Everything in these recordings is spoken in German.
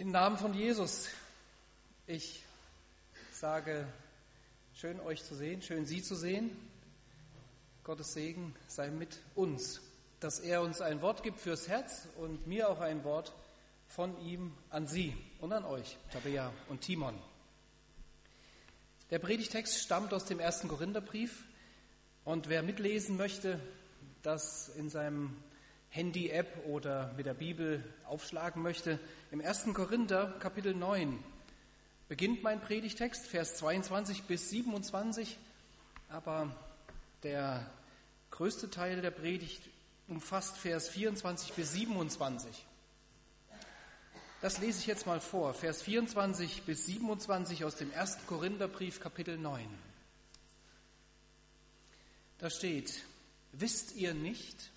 Im Namen von Jesus, ich sage, schön euch zu sehen, schön Sie zu sehen. Gottes Segen sei mit uns, dass er uns ein Wort gibt fürs Herz und mir auch ein Wort von ihm an Sie und an euch, Tabea und Timon. Der Predigtext stammt aus dem ersten Korintherbrief und wer mitlesen möchte, das in seinem Handy-App oder mit der Bibel aufschlagen möchte, im 1. Korinther Kapitel 9 beginnt mein Predigtext, Vers 22 bis 27, aber der größte Teil der Predigt umfasst Vers 24 bis 27. Das lese ich jetzt mal vor, Vers 24 bis 27 aus dem 1. Korintherbrief Kapitel 9. Da steht, wisst ihr nicht,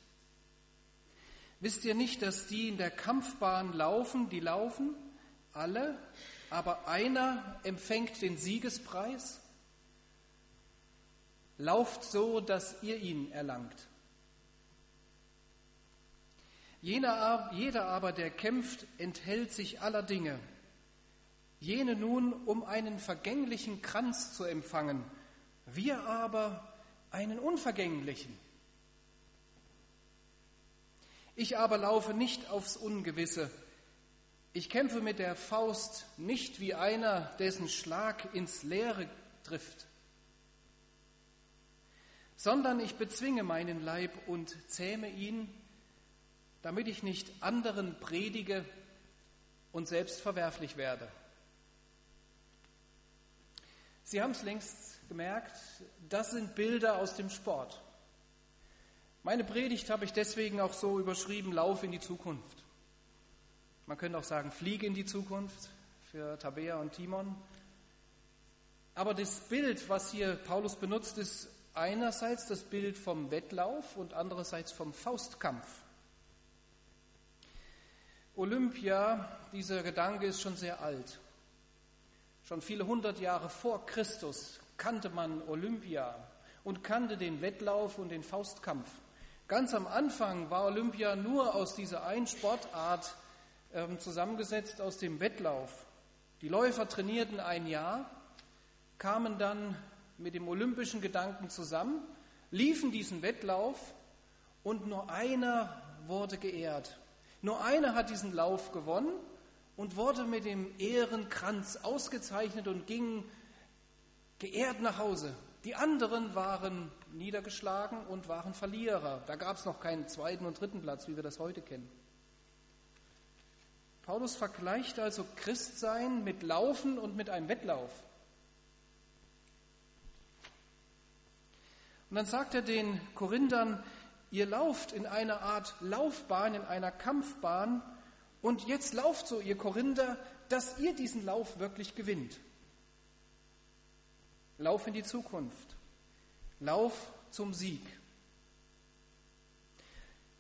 Wisst ihr nicht, dass die in der Kampfbahn laufen, die laufen, alle, aber einer empfängt den Siegespreis? Lauft so, dass ihr ihn erlangt. Jeder aber, der kämpft, enthält sich aller Dinge. Jene nun, um einen vergänglichen Kranz zu empfangen, wir aber einen unvergänglichen. Ich aber laufe nicht aufs Ungewisse. Ich kämpfe mit der Faust nicht wie einer, dessen Schlag ins Leere trifft, sondern ich bezwinge meinen Leib und zähme ihn, damit ich nicht anderen predige und selbst verwerflich werde. Sie haben es längst gemerkt, das sind Bilder aus dem Sport. Meine Predigt habe ich deswegen auch so überschrieben, Lauf in die Zukunft. Man könnte auch sagen, Fliege in die Zukunft für Tabea und Timon. Aber das Bild, was hier Paulus benutzt, ist einerseits das Bild vom Wettlauf und andererseits vom Faustkampf. Olympia, dieser Gedanke ist schon sehr alt. Schon viele hundert Jahre vor Christus kannte man Olympia und kannte den Wettlauf und den Faustkampf. Ganz am Anfang war Olympia nur aus dieser einen Sportart ähm, zusammengesetzt, aus dem Wettlauf. Die Läufer trainierten ein Jahr, kamen dann mit dem olympischen Gedanken zusammen, liefen diesen Wettlauf und nur einer wurde geehrt. Nur einer hat diesen Lauf gewonnen und wurde mit dem Ehrenkranz ausgezeichnet und ging geehrt nach Hause. Die anderen waren niedergeschlagen und waren Verlierer. Da gab es noch keinen zweiten und dritten Platz, wie wir das heute kennen. Paulus vergleicht also Christsein mit Laufen und mit einem Wettlauf. Und dann sagt er den Korinthern, ihr lauft in einer Art Laufbahn, in einer Kampfbahn und jetzt lauft so, ihr Korinther, dass ihr diesen Lauf wirklich gewinnt. Lauf in die Zukunft. Lauf zum Sieg.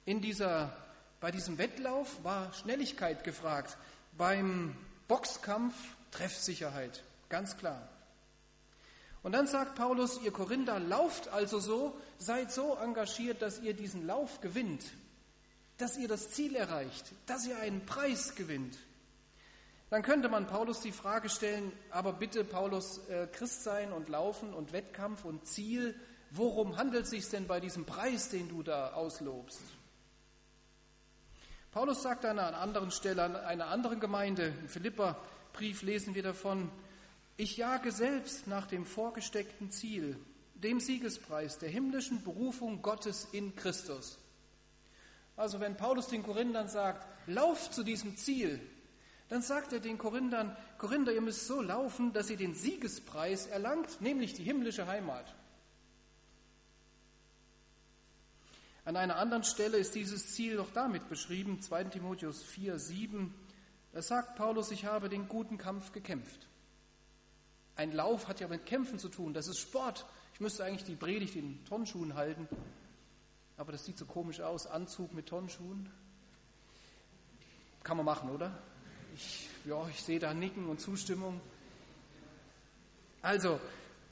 In dieser, bei diesem Wettlauf war Schnelligkeit gefragt. Beim Boxkampf Treffsicherheit. Ganz klar. Und dann sagt Paulus, ihr Korinther, lauft also so, seid so engagiert, dass ihr diesen Lauf gewinnt, dass ihr das Ziel erreicht, dass ihr einen Preis gewinnt. Dann könnte man Paulus die Frage stellen, aber bitte Paulus, äh, Christsein und Laufen und Wettkampf und Ziel, worum handelt es sich denn bei diesem Preis, den du da auslobst? Paulus sagt an einer anderen Stelle, an einer anderen Gemeinde, im Philippa-Brief lesen wir davon, ich jage selbst nach dem vorgesteckten Ziel, dem Siegespreis der himmlischen Berufung Gottes in Christus. Also wenn Paulus den Korinthern sagt, lauf zu diesem Ziel, dann sagt er den Korinthern, Korinther, ihr müsst so laufen, dass ihr den Siegespreis erlangt, nämlich die himmlische Heimat. An einer anderen Stelle ist dieses Ziel noch damit beschrieben, 2 Timotheus 4, 7. Da sagt Paulus, ich habe den guten Kampf gekämpft. Ein Lauf hat ja mit Kämpfen zu tun, das ist Sport. Ich müsste eigentlich die Predigt in Tonschuhen halten, aber das sieht so komisch aus, Anzug mit Tonschuhen. Kann man machen, oder? Ich, ja, ich sehe da Nicken und Zustimmung. Also,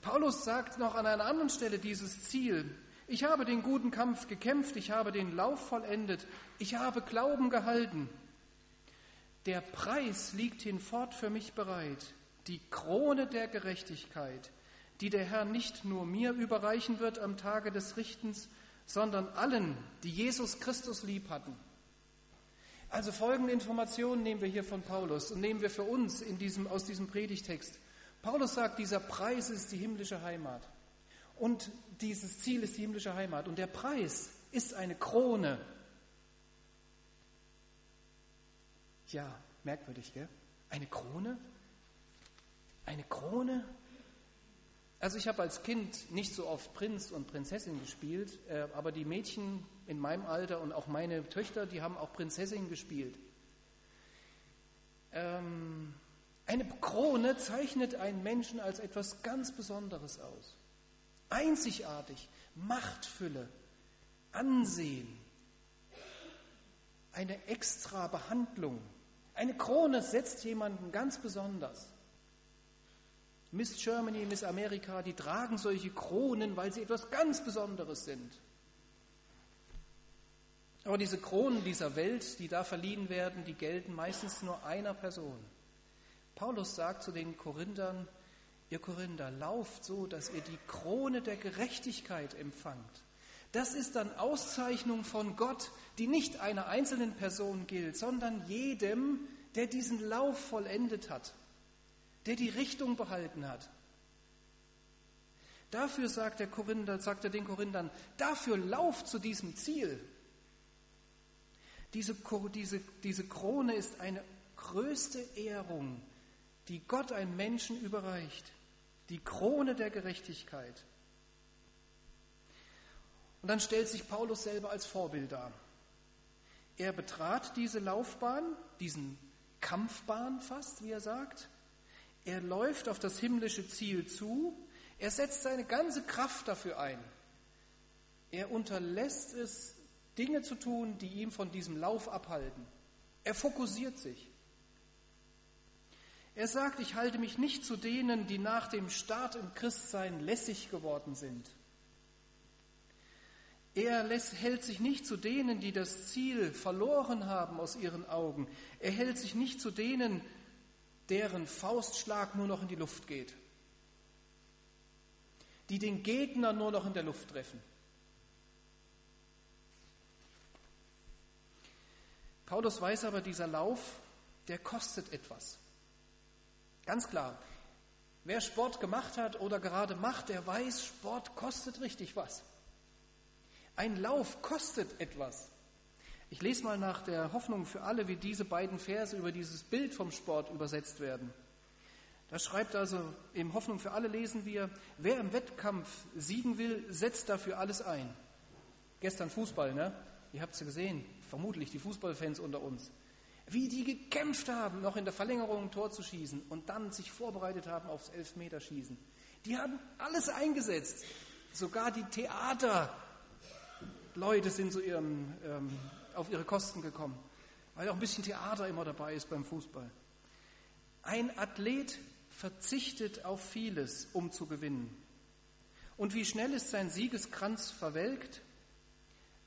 Paulus sagt noch an einer anderen Stelle dieses Ziel. Ich habe den guten Kampf gekämpft, ich habe den Lauf vollendet, ich habe Glauben gehalten. Der Preis liegt hinfort für mich bereit, die Krone der Gerechtigkeit, die der Herr nicht nur mir überreichen wird am Tage des Richtens, sondern allen, die Jesus Christus lieb hatten. Also folgende Informationen nehmen wir hier von Paulus und nehmen wir für uns in diesem, aus diesem Predigtext. Paulus sagt, dieser Preis ist die himmlische Heimat. Und dieses Ziel ist die himmlische Heimat. Und der Preis ist eine Krone. Ja, merkwürdig, gell? Eine Krone? Eine Krone? Also ich habe als Kind nicht so oft Prinz und Prinzessin gespielt, äh, aber die Mädchen in meinem Alter und auch meine Töchter, die haben auch Prinzessin gespielt. Ähm, eine Krone zeichnet einen Menschen als etwas ganz Besonderes aus. Einzigartig, Machtfülle, Ansehen, eine extra Behandlung. Eine Krone setzt jemanden ganz besonders. Miss Germany, Miss Amerika, die tragen solche Kronen, weil sie etwas ganz Besonderes sind. Aber diese Kronen dieser Welt, die da verliehen werden, die gelten meistens nur einer Person. Paulus sagt zu den Korinthern, ihr Korinther, lauft so, dass ihr die Krone der Gerechtigkeit empfangt. Das ist dann Auszeichnung von Gott, die nicht einer einzelnen Person gilt, sondern jedem, der diesen Lauf vollendet hat der die Richtung behalten hat. Dafür sagt, der Korinther, sagt er den Korinthern, dafür lauft zu diesem Ziel. Diese, diese, diese Krone ist eine größte Ehrung, die Gott einem Menschen überreicht. Die Krone der Gerechtigkeit. Und dann stellt sich Paulus selber als Vorbild dar. Er betrat diese Laufbahn, diesen Kampfbahn fast, wie er sagt, er läuft auf das himmlische Ziel zu. Er setzt seine ganze Kraft dafür ein. Er unterlässt es, Dinge zu tun, die ihm von diesem Lauf abhalten. Er fokussiert sich. Er sagt, ich halte mich nicht zu denen, die nach dem Start im Christsein lässig geworden sind. Er lässt, hält sich nicht zu denen, die das Ziel verloren haben aus ihren Augen. Er hält sich nicht zu denen, deren Faustschlag nur noch in die Luft geht, die den Gegner nur noch in der Luft treffen. Paulus weiß aber, dieser Lauf, der kostet etwas. Ganz klar, wer Sport gemacht hat oder gerade macht, der weiß, Sport kostet richtig was. Ein Lauf kostet etwas. Ich lese mal nach der Hoffnung für alle, wie diese beiden Verse über dieses Bild vom Sport übersetzt werden. Da schreibt also, im Hoffnung für alle lesen wir, wer im Wettkampf siegen will, setzt dafür alles ein. Gestern Fußball, ne? Ihr habt es gesehen, vermutlich die Fußballfans unter uns. Wie die gekämpft haben, noch in der Verlängerung ein Tor zu schießen und dann sich vorbereitet haben aufs Elfmeterschießen. Die haben alles eingesetzt. Sogar die Theaterleute sind zu ihrem ähm, auf ihre Kosten gekommen, weil auch ein bisschen Theater immer dabei ist beim Fußball. Ein Athlet verzichtet auf vieles, um zu gewinnen. Und wie schnell ist sein Siegeskranz verwelkt?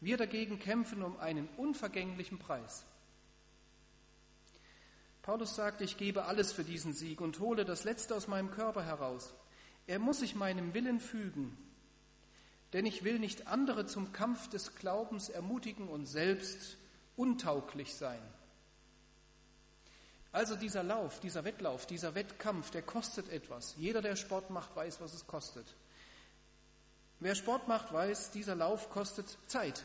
Wir dagegen kämpfen um einen unvergänglichen Preis. Paulus sagt, ich gebe alles für diesen Sieg und hole das Letzte aus meinem Körper heraus. Er muss sich meinem Willen fügen, denn ich will nicht andere zum Kampf des Glaubens ermutigen und selbst untauglich sein. Also dieser Lauf, dieser Wettlauf, dieser Wettkampf, der kostet etwas. Jeder, der Sport macht, weiß, was es kostet. Wer Sport macht, weiß, dieser Lauf kostet Zeit.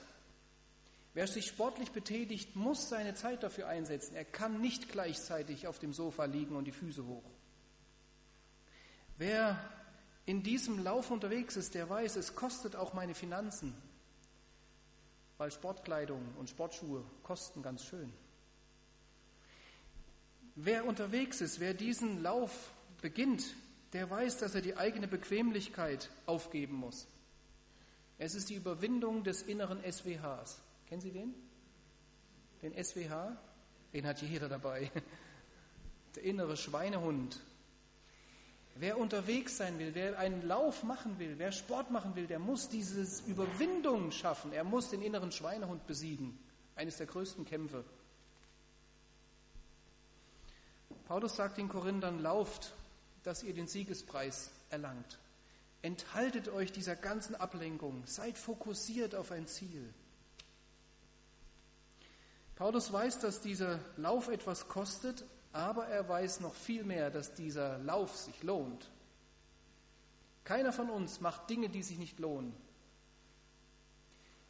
Wer sich sportlich betätigt, muss seine Zeit dafür einsetzen. Er kann nicht gleichzeitig auf dem Sofa liegen und die Füße hoch. Wer in diesem Lauf unterwegs ist, der weiß, es kostet auch meine Finanzen, weil Sportkleidung und Sportschuhe kosten ganz schön. Wer unterwegs ist, wer diesen Lauf beginnt, der weiß, dass er die eigene Bequemlichkeit aufgeben muss. Es ist die Überwindung des inneren SWHs. Kennen Sie den? Den SWH? Den hat jeder dabei. Der innere Schweinehund, Wer unterwegs sein will, wer einen Lauf machen will, wer Sport machen will, der muss diese Überwindung schaffen. Er muss den inneren Schweinehund besiegen. Eines der größten Kämpfe. Paulus sagt den Korinthern, lauft, dass ihr den Siegespreis erlangt. Enthaltet euch dieser ganzen Ablenkung, seid fokussiert auf ein Ziel. Paulus weiß, dass dieser Lauf etwas kostet, aber er weiß noch viel mehr, dass dieser Lauf sich lohnt. Keiner von uns macht Dinge, die sich nicht lohnen.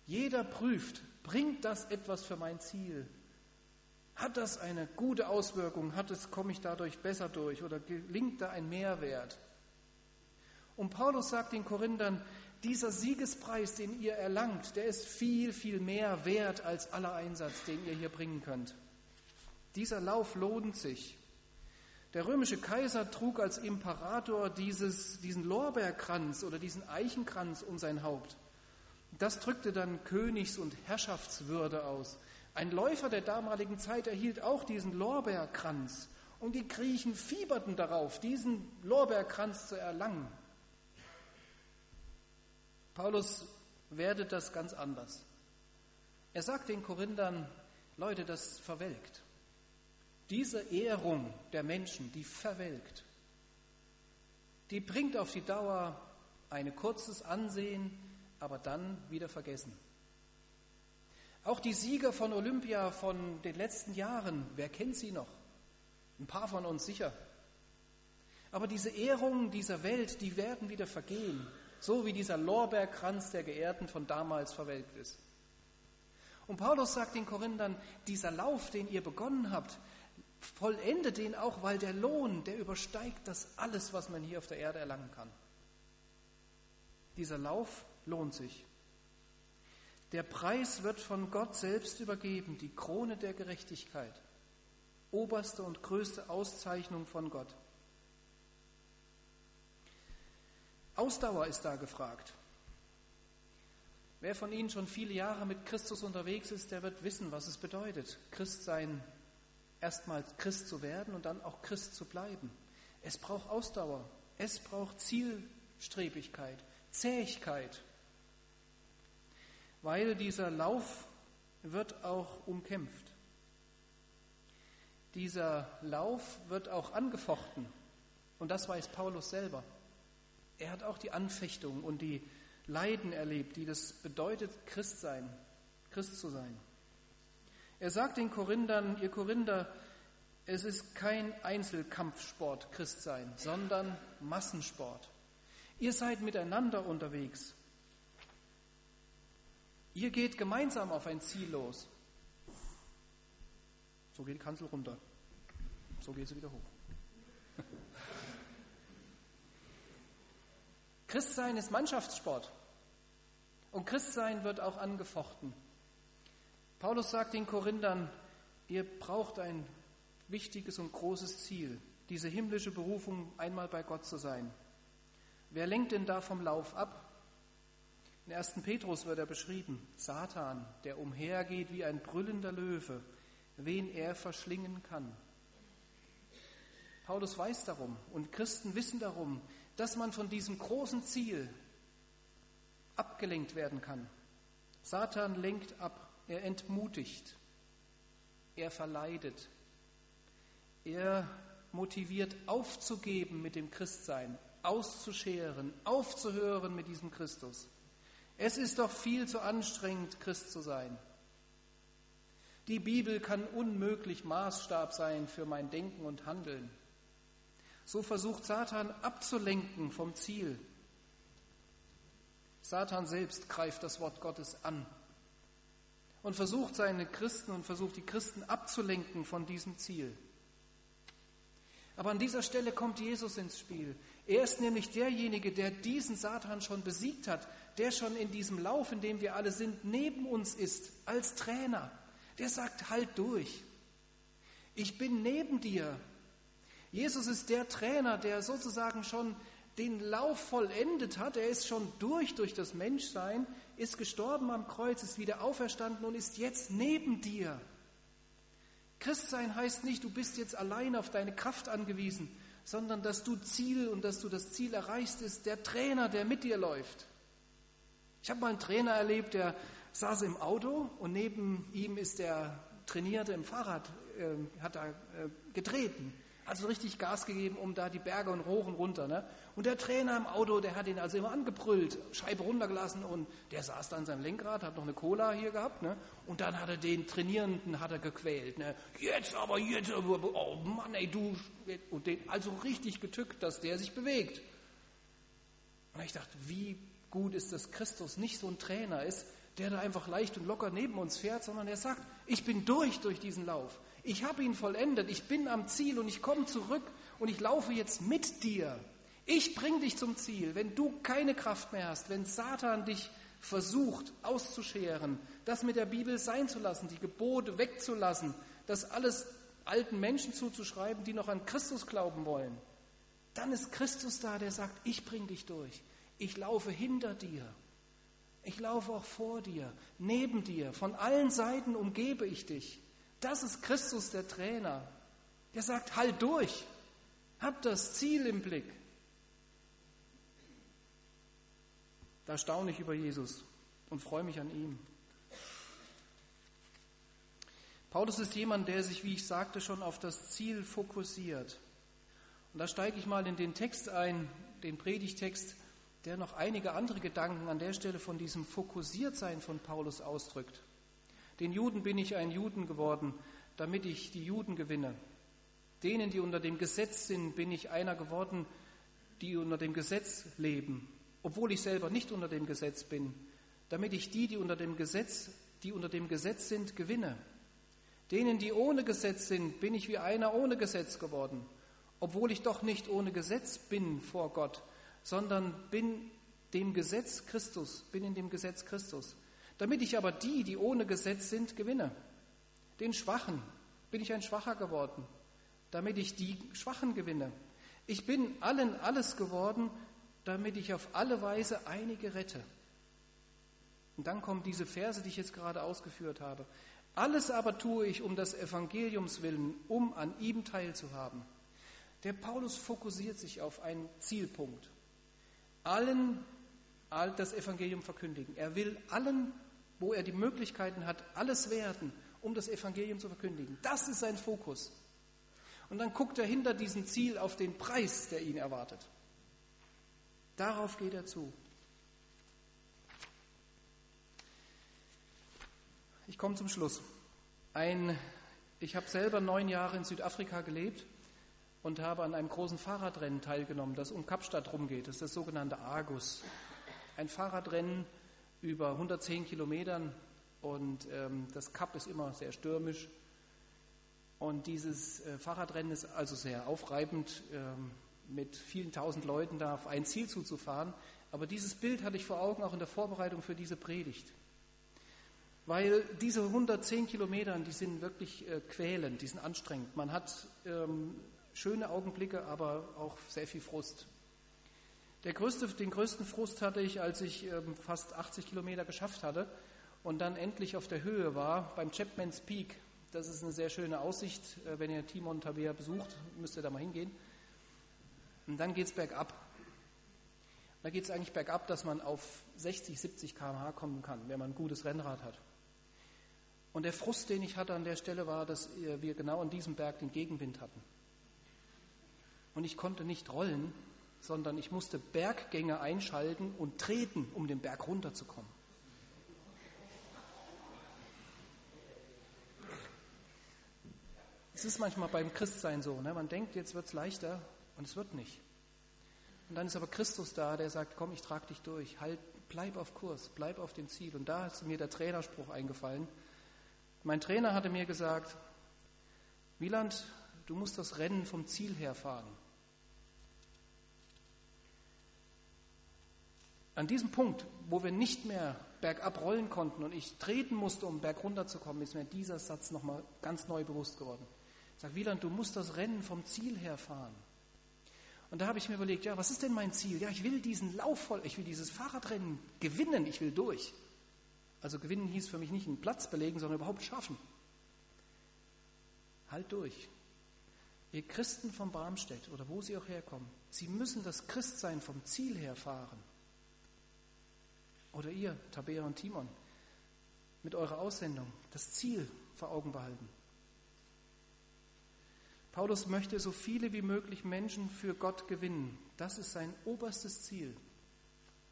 Jeder prüft, bringt das etwas für mein Ziel? Hat das eine gute Auswirkung? Hat es, komme ich dadurch besser durch oder gelingt da ein Mehrwert? Und Paulus sagt den Korinthern, dieser Siegespreis, den ihr erlangt, der ist viel, viel mehr wert als aller Einsatz, den ihr hier bringen könnt. Dieser Lauf lohnt sich. Der römische Kaiser trug als Imperator dieses, diesen Lorbeerkranz oder diesen Eichenkranz um sein Haupt. Das drückte dann Königs- und Herrschaftswürde aus. Ein Läufer der damaligen Zeit erhielt auch diesen Lorbeerkranz und die Griechen fieberten darauf, diesen Lorbeerkranz zu erlangen. Paulus wertet das ganz anders. Er sagt den Korinthern, Leute, das verwelkt. Diese Ehrung der Menschen, die verwelkt, die bringt auf die Dauer ein kurzes Ansehen, aber dann wieder vergessen. Auch die Sieger von Olympia von den letzten Jahren, wer kennt sie noch? Ein paar von uns sicher. Aber diese Ehrungen dieser Welt, die werden wieder vergehen, so wie dieser Lorbeerkranz der Geehrten von damals verwelkt ist. Und Paulus sagt den Korinthern, dieser Lauf, den ihr begonnen habt, vollendet den auch, weil der Lohn, der übersteigt das alles, was man hier auf der Erde erlangen kann. Dieser Lauf lohnt sich. Der Preis wird von Gott selbst übergeben, die Krone der Gerechtigkeit, oberste und größte Auszeichnung von Gott. Ausdauer ist da gefragt. Wer von Ihnen schon viele Jahre mit Christus unterwegs ist, der wird wissen, was es bedeutet, Christ sein erstmals Christ zu werden und dann auch Christ zu bleiben. Es braucht Ausdauer, es braucht Zielstrebigkeit, Zähigkeit, weil dieser Lauf wird auch umkämpft. Dieser Lauf wird auch angefochten und das weiß Paulus selber. Er hat auch die Anfechtung und die Leiden erlebt, die das bedeutet, Christ sein, Christ zu sein. Er sagt den Korinthern, ihr Korinther, es ist kein Einzelkampfsport Christsein, sondern Massensport. Ihr seid miteinander unterwegs. Ihr geht gemeinsam auf ein Ziel los. So geht die Kanzel runter. So geht sie wieder hoch. Christsein ist Mannschaftssport. Und Christsein wird auch angefochten. Paulus sagt den Korinthern, ihr braucht ein wichtiges und großes Ziel, diese himmlische Berufung, einmal bei Gott zu sein. Wer lenkt denn da vom Lauf ab? In 1. Petrus wird er beschrieben, Satan, der umhergeht wie ein brüllender Löwe, wen er verschlingen kann. Paulus weiß darum und Christen wissen darum, dass man von diesem großen Ziel abgelenkt werden kann. Satan lenkt ab. Er entmutigt, er verleidet, er motiviert aufzugeben mit dem Christsein, auszuscheren, aufzuhören mit diesem Christus. Es ist doch viel zu anstrengend, Christ zu sein. Die Bibel kann unmöglich Maßstab sein für mein Denken und Handeln. So versucht Satan abzulenken vom Ziel. Satan selbst greift das Wort Gottes an und versucht seine Christen und versucht die Christen abzulenken von diesem Ziel. Aber an dieser Stelle kommt Jesus ins Spiel. Er ist nämlich derjenige, der diesen Satan schon besiegt hat, der schon in diesem Lauf, in dem wir alle sind, neben uns ist, als Trainer. Der sagt, halt durch. Ich bin neben dir. Jesus ist der Trainer, der sozusagen schon den Lauf vollendet hat. Er ist schon durch durch das Menschsein ist gestorben am Kreuz, ist wieder auferstanden und ist jetzt neben dir. Christsein heißt nicht, du bist jetzt allein auf deine Kraft angewiesen, sondern dass du Ziel und dass du das Ziel erreichst, ist der Trainer, der mit dir läuft. Ich habe mal einen Trainer erlebt, der saß im Auto und neben ihm ist der Trainierte im Fahrrad, äh, hat er äh, getreten. also richtig Gas gegeben, um da die Berge und Rohren runter. Ne? Und der Trainer im Auto, der hat ihn also immer angebrüllt, Scheibe runtergelassen und der saß da an seinem Lenkrad, hat noch eine Cola hier gehabt. Ne? Und dann hat er den Trainierenden hat er gequält. Ne? Jetzt aber, jetzt, oh Mann, ey, du. Und den also richtig getückt, dass der sich bewegt. Und ich dachte, wie gut ist, dass Christus nicht so ein Trainer ist, der da einfach leicht und locker neben uns fährt, sondern er sagt, ich bin durch durch diesen Lauf. Ich habe ihn vollendet, ich bin am Ziel und ich komme zurück und ich laufe jetzt mit dir. Ich bringe dich zum Ziel. Wenn du keine Kraft mehr hast, wenn Satan dich versucht auszuscheren, das mit der Bibel sein zu lassen, die Gebote wegzulassen, das alles alten Menschen zuzuschreiben, die noch an Christus glauben wollen, dann ist Christus da, der sagt, ich bringe dich durch. Ich laufe hinter dir. Ich laufe auch vor dir, neben dir. Von allen Seiten umgebe ich dich. Das ist Christus, der Trainer. Der sagt, halt durch. Hab das Ziel im Blick. Da staune ich über Jesus und freue mich an ihm. Paulus ist jemand, der sich, wie ich sagte, schon auf das Ziel fokussiert. Und da steige ich mal in den Text ein, den Predigtext, der noch einige andere Gedanken an der Stelle von diesem Fokussiertsein von Paulus ausdrückt. Den Juden bin ich ein Juden geworden, damit ich die Juden gewinne. Denen, die unter dem Gesetz sind, bin ich einer geworden, die unter dem Gesetz leben, obwohl ich selber nicht unter dem Gesetz bin, damit ich die, die unter dem Gesetz, die unter dem Gesetz sind, gewinne. Denen, die ohne Gesetz sind, bin ich wie einer ohne Gesetz geworden, obwohl ich doch nicht ohne Gesetz bin vor Gott, sondern bin dem Gesetz Christus, bin in dem Gesetz Christus. Damit ich aber die, die ohne Gesetz sind, gewinne. Den Schwachen bin ich ein Schwacher geworden, damit ich die Schwachen gewinne. Ich bin allen alles geworden, damit ich auf alle Weise einige rette. Und dann kommen diese Verse, die ich jetzt gerade ausgeführt habe. Alles aber tue ich um des Evangeliums willen, um an ihm teilzuhaben. Der Paulus fokussiert sich auf einen Zielpunkt. Allen das Evangelium verkündigen. Er will allen wo er die Möglichkeiten hat, alles werden, um das Evangelium zu verkündigen. Das ist sein Fokus. Und dann guckt er hinter diesem Ziel auf den Preis, der ihn erwartet. Darauf geht er zu. Ich komme zum Schluss. Ein, ich habe selber neun Jahre in Südafrika gelebt und habe an einem großen Fahrradrennen teilgenommen, das um Kapstadt rumgeht. Das ist das sogenannte Argus. Ein Fahrradrennen, über 110 Kilometern und ähm, das Kap ist immer sehr stürmisch. Und dieses äh, Fahrradrennen ist also sehr aufreibend, ähm, mit vielen tausend Leuten da auf ein Ziel zuzufahren. Aber dieses Bild hatte ich vor Augen auch in der Vorbereitung für diese Predigt. Weil diese 110 Kilometer, die sind wirklich äh, quälend, die sind anstrengend. Man hat ähm, schöne Augenblicke, aber auch sehr viel Frust. Größte, den größten Frust hatte ich, als ich ähm, fast 80 Kilometer geschafft hatte und dann endlich auf der Höhe war beim Chapman's Peak. Das ist eine sehr schöne Aussicht. Äh, wenn ihr Timon Tabea besucht, müsst ihr da mal hingehen. Und dann geht es bergab. Da geht es eigentlich bergab, dass man auf 60, 70 km/h kommen kann, wenn man ein gutes Rennrad hat. Und der Frust, den ich hatte an der Stelle, war, dass äh, wir genau an diesem Berg den Gegenwind hatten. Und ich konnte nicht rollen, sondern ich musste Berggänge einschalten und treten, um den Berg runterzukommen. Es ist manchmal beim Christsein so, ne? man denkt, jetzt wird es leichter und es wird nicht. Und dann ist aber Christus da, der sagt, komm, ich trage dich durch, halt, bleib auf Kurs, bleib auf dem Ziel. Und da ist mir der Trainerspruch eingefallen. Mein Trainer hatte mir gesagt, Wieland, du musst das Rennen vom Ziel her fahren. An diesem Punkt, wo wir nicht mehr bergab rollen konnten und ich treten musste, um berg runterzukommen, ist mir dieser Satz nochmal ganz neu bewusst geworden. Ich sage, Wieland, du musst das Rennen vom Ziel her fahren. Und da habe ich mir überlegt, ja, was ist denn mein Ziel? Ja, ich will diesen Lauf voll, ich will dieses Fahrradrennen gewinnen, ich will durch. Also gewinnen hieß für mich nicht einen Platz belegen, sondern überhaupt schaffen. Halt durch. Ihr Christen von Barmstedt oder wo sie auch herkommen, sie müssen das Christsein vom Ziel her fahren. Oder ihr, Tabea und Timon, mit eurer Aussendung das Ziel vor Augen behalten. Paulus möchte so viele wie möglich Menschen für Gott gewinnen. Das ist sein oberstes Ziel.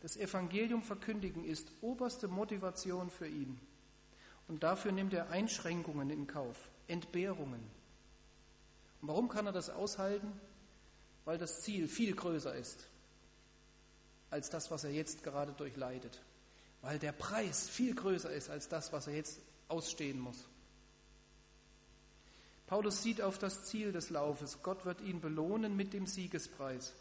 Das Evangelium verkündigen ist oberste Motivation für ihn. Und dafür nimmt er Einschränkungen in Kauf, Entbehrungen. Und warum kann er das aushalten? Weil das Ziel viel größer ist als das, was er jetzt gerade durchleidet. Weil der Preis viel größer ist als das, was er jetzt ausstehen muss. Paulus sieht auf das Ziel des Laufes. Gott wird ihn belohnen mit dem Siegespreis.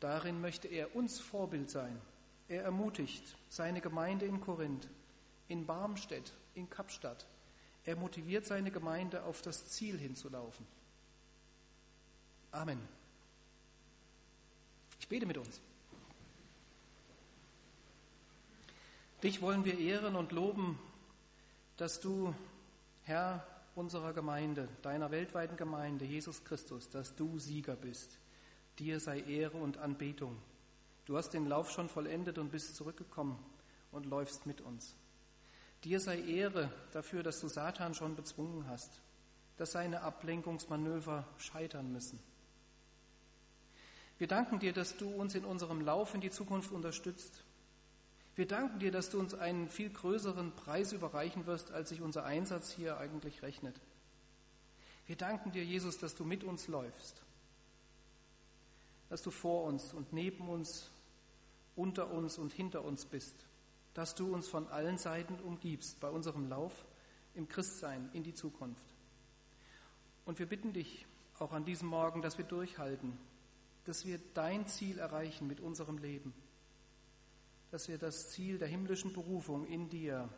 Darin möchte er uns Vorbild sein. Er ermutigt seine Gemeinde in Korinth, in Barmstedt, in Kapstadt. Er motiviert seine Gemeinde, auf das Ziel hinzulaufen. Amen. Ich bete mit uns. Dich wollen wir ehren und loben, dass du, Herr unserer Gemeinde, deiner weltweiten Gemeinde, Jesus Christus, dass du Sieger bist. Dir sei Ehre und Anbetung. Du hast den Lauf schon vollendet und bist zurückgekommen und läufst mit uns. Dir sei Ehre dafür, dass du Satan schon bezwungen hast, dass seine Ablenkungsmanöver scheitern müssen. Wir danken dir, dass du uns in unserem Lauf in die Zukunft unterstützt. Wir danken dir, dass du uns einen viel größeren Preis überreichen wirst, als sich unser Einsatz hier eigentlich rechnet. Wir danken dir, Jesus, dass du mit uns läufst, dass du vor uns und neben uns, unter uns und hinter uns bist dass du uns von allen Seiten umgibst bei unserem Lauf im Christsein in die Zukunft. Und wir bitten dich auch an diesem Morgen, dass wir durchhalten, dass wir dein Ziel erreichen mit unserem Leben, dass wir das Ziel der himmlischen Berufung in dir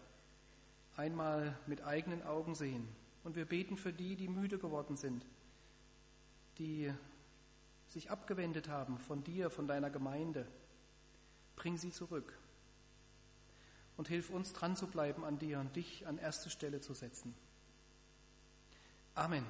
einmal mit eigenen Augen sehen. Und wir beten für die, die müde geworden sind, die sich abgewendet haben von dir, von deiner Gemeinde. Bring sie zurück und hilf uns dran zu bleiben an dir und dich an erste Stelle zu setzen. Amen.